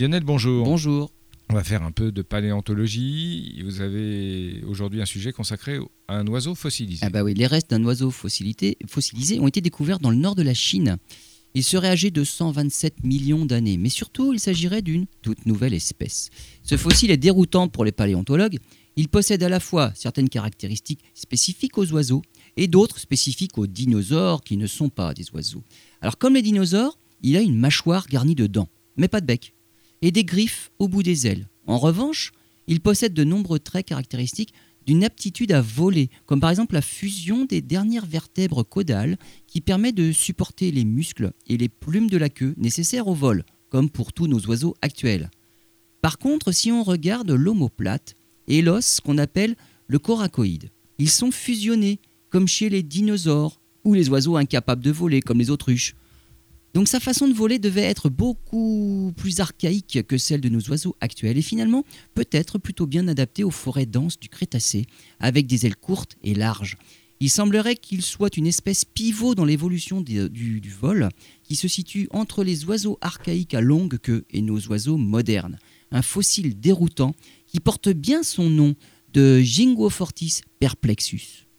Lionel, bonjour. Bonjour. On va faire un peu de paléontologie. Vous avez aujourd'hui un sujet consacré à un oiseau fossilisé. Ah bah oui, les restes d'un oiseau fossilisé, fossilisé ont été découverts dans le nord de la Chine. Il serait âgé de 127 millions d'années, mais surtout il s'agirait d'une toute nouvelle espèce. Ce fossile est déroutant pour les paléontologues. Il possède à la fois certaines caractéristiques spécifiques aux oiseaux et d'autres spécifiques aux dinosaures qui ne sont pas des oiseaux. Alors comme les dinosaures, il a une mâchoire garnie de dents, mais pas de bec et des griffes au bout des ailes. En revanche, il possède de nombreux traits caractéristiques d'une aptitude à voler, comme par exemple la fusion des dernières vertèbres caudales qui permet de supporter les muscles et les plumes de la queue nécessaires au vol, comme pour tous nos oiseaux actuels. Par contre, si on regarde l'omoplate et l'os qu'on appelle le coracoïde, ils sont fusionnés, comme chez les dinosaures ou les oiseaux incapables de voler, comme les autruches. Donc sa façon de voler devait être beaucoup plus archaïque que celle de nos oiseaux actuels et finalement peut-être plutôt bien adaptée aux forêts denses du Crétacé, avec des ailes courtes et larges. Il semblerait qu'il soit une espèce pivot dans l'évolution du, vol, qui se situe entre les oiseaux archaïques à longue queue et nos oiseaux modernes. Un fossile déroutant qui porte bien son nom de Jingofortis perplexus.